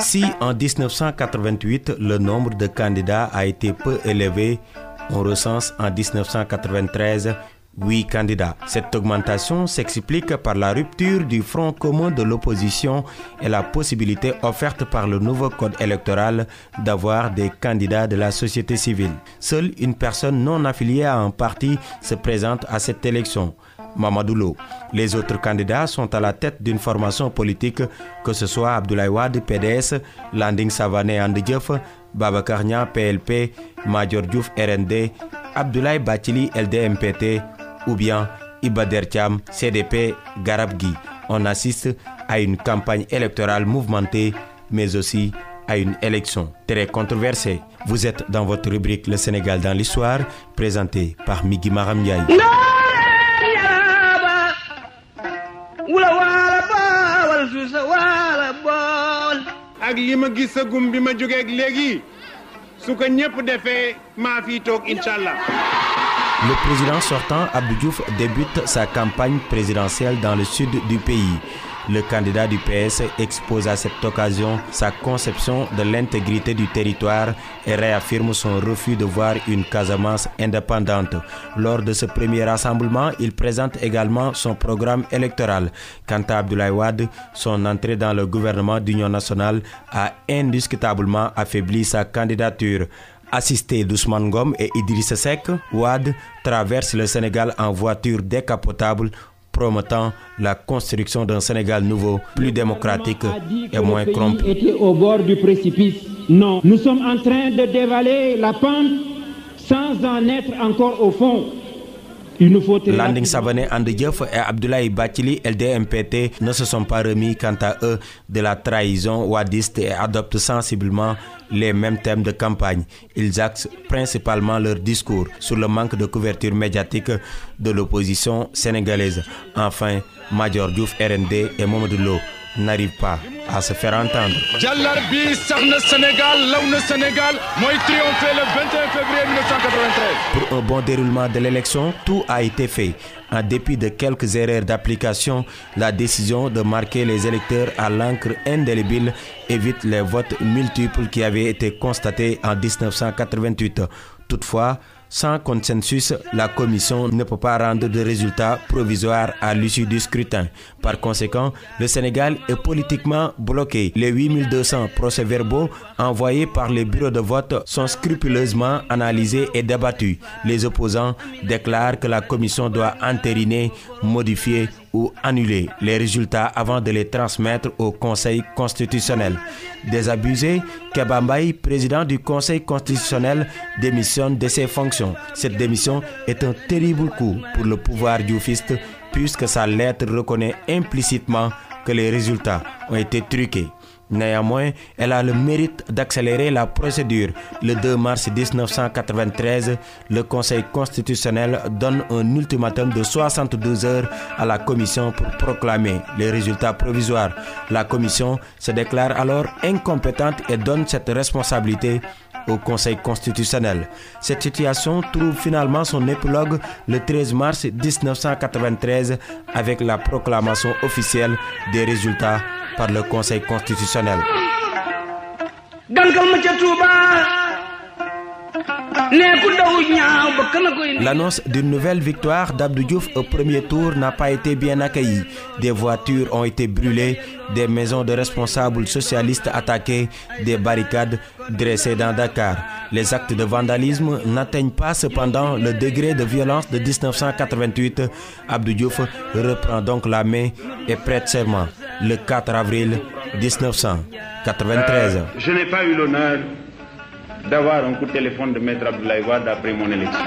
Si en 1988 le nombre de candidats a été peu élevé, on recense en 1993 8 candidats. Cette augmentation s'explique par la rupture du front commun de l'opposition et la possibilité offerte par le nouveau code électoral d'avoir des candidats de la société civile. Seule une personne non affiliée à un parti se présente à cette élection. Mamadou Les autres candidats sont à la tête d'une formation politique, que ce soit Abdoulaye Wade, PDS, Landing Savané Andedjeuf, Baba Karnia, PLP, Major Diouf, RND, Abdoulaye Batili, LDMPT, ou bien Ibader Cham, CDP, Garabgi. On assiste à une campagne électorale mouvementée, mais aussi à une élection très controversée. Vous êtes dans votre rubrique Le Sénégal dans l'histoire, présentée par Migi Maram ak li ma gis sa gum bi ma jógeeg léegi su ko ñëpp defee maa fi toog incha allah. Le président sortant Abdou Diouf débute sa campagne présidentielle dans le sud du pays. Le candidat du PS expose à cette occasion sa conception de l'intégrité du territoire et réaffirme son refus de voir une Casamance indépendante. Lors de ce premier rassemblement, il présente également son programme électoral. Quant à Abdoulaye Wade, son entrée dans le gouvernement d'union nationale a indiscutablement affaibli sa candidature. Assisté d'Ousmane Gom et Idrissa Seck, Wade traverse le Sénégal en voiture décapotable promettant la construction d'un Sénégal nouveau, plus démocratique et moins corrompu. était au bord du précipice. Non, nous sommes en train de dévaler la pente sans en être encore au fond. Landing Savané Andedjeuf et Abdoulaye Batili LDMPT ne se sont pas remis quant à eux de la trahison wadiste et adoptent sensiblement les mêmes thèmes de campagne. Ils axent principalement leur discours sur le manque de couverture médiatique de l'opposition sénégalaise. Enfin, Major Diouf RND et Mamadou Lo n'arrivent pas à se faire entendre. Sénégal Sénégal triomphé le 21 février 1993. Pour un bon déroulement de l'élection, tout a été fait. En dépit de quelques erreurs d'application, la décision de marquer les électeurs à l'encre indélébile évite les votes multiples qui avaient été constatés en 1988. Toutefois, sans consensus, la commission ne peut pas rendre de résultats provisoires à l'issue du scrutin. Par conséquent, le Sénégal est politiquement bloqué. Les 8200 procès-verbaux envoyés par les bureaux de vote sont scrupuleusement analysés et débattus. Les opposants déclarent que la commission doit entériner, modifier ou annuler les résultats avant de les transmettre au Conseil constitutionnel. Désabusé, Kebambaï, président du Conseil constitutionnel, démissionne de ses fonctions. Cette démission est un terrible coup pour le pouvoir dioufiste puisque sa lettre reconnaît implicitement que les résultats ont été truqués. Néanmoins, elle a le mérite d'accélérer la procédure. Le 2 mars 1993, le Conseil constitutionnel donne un ultimatum de 72 heures à la Commission pour proclamer les résultats provisoires. La Commission se déclare alors incompétente et donne cette responsabilité au Conseil constitutionnel. Cette situation trouve finalement son épilogue le 13 mars 1993 avec la proclamation officielle des résultats par le Conseil constitutionnel. L'annonce d'une nouvelle victoire d'Abdou Diouf au premier tour n'a pas été bien accueillie. Des voitures ont été brûlées, des maisons de responsables socialistes attaquées, des barricades dressées dans Dakar. Les actes de vandalisme n'atteignent pas cependant le degré de violence de 1988. Abdou Diouf reprend donc la main et prête serment le 4 avril 1993. je n'ai pas eu l'honneur d'avoir un coup de téléphone de Maître Abdoulaye Wade mon élection.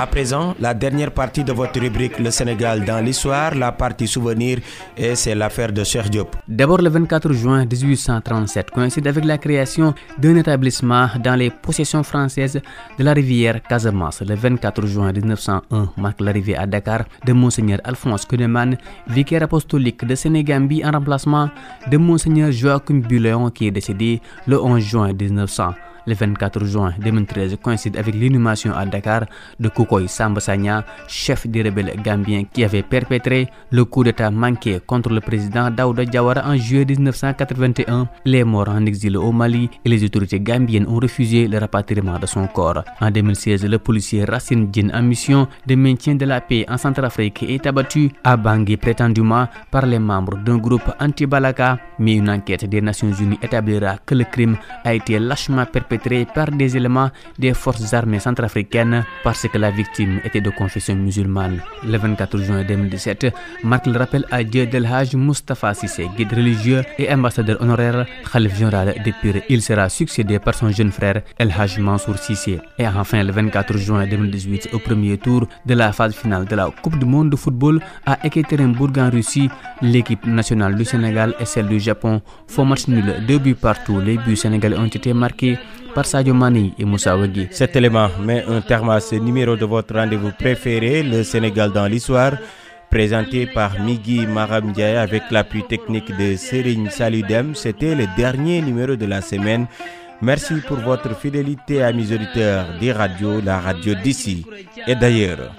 À présent, la dernière partie de votre rubrique Le Sénégal dans l'histoire, la partie souvenir, et c'est l'affaire de Cheikh Diop. D'abord, le 24 juin 1837 coïncide avec la création d'un établissement dans les possessions françaises de la rivière Casamance. Le 24 juin 1901 marque l'arrivée à Dakar de Monseigneur Alphonse Kuneman, vicaire apostolique de Sénégambie en remplacement de Monseigneur Joachim Buléon qui est décédé le 11 juin 1900. Le 24 juin 2013 coïncide avec l'inhumation à Dakar de Koukoy Samba Sagna, chef des rebelles gambiens qui avait perpétré le coup d'état manqué contre le président Daouda Diawara en juillet 1981. Il est mort en exil au Mali et les autorités gambiennes ont refusé le rapatriement de son corps. En 2016, le policier Racine Djinn en mission de maintien de la paix en Centrafrique est abattu à Bangui prétendument par les membres d'un groupe anti-Balaka, mais une enquête des Nations Unies établira que le crime a été lâchement perpétré par des éléments des forces armées centrafricaines parce que la victime était de confession musulmane. Le 24 juin 2017 marque le rappel à Dieu d'El Hajj Mustafa Sissé, guide religieux et ambassadeur honoraire Khalif général de. Il sera succédé par son jeune frère El Hajj Mansour Sissé. Et enfin, le 24 juin 2018, au premier tour de la phase finale de la Coupe du monde de football à Ekaterinbourg en Russie, l'équipe nationale du Sénégal et celle du Japon font match nul, deux buts partout. Les buts sénégalais ont été marqués par Sadio Mani et Moussa Wagui. Cet élément met un terme à ce numéro de votre rendez-vous préféré, le Sénégal dans l'histoire, présenté par Migui Maram avec l'appui technique de Serigne Saludem. C'était le dernier numéro de la semaine. Merci pour votre fidélité à mes auditeurs des radios, la radio d'ici et d'ailleurs.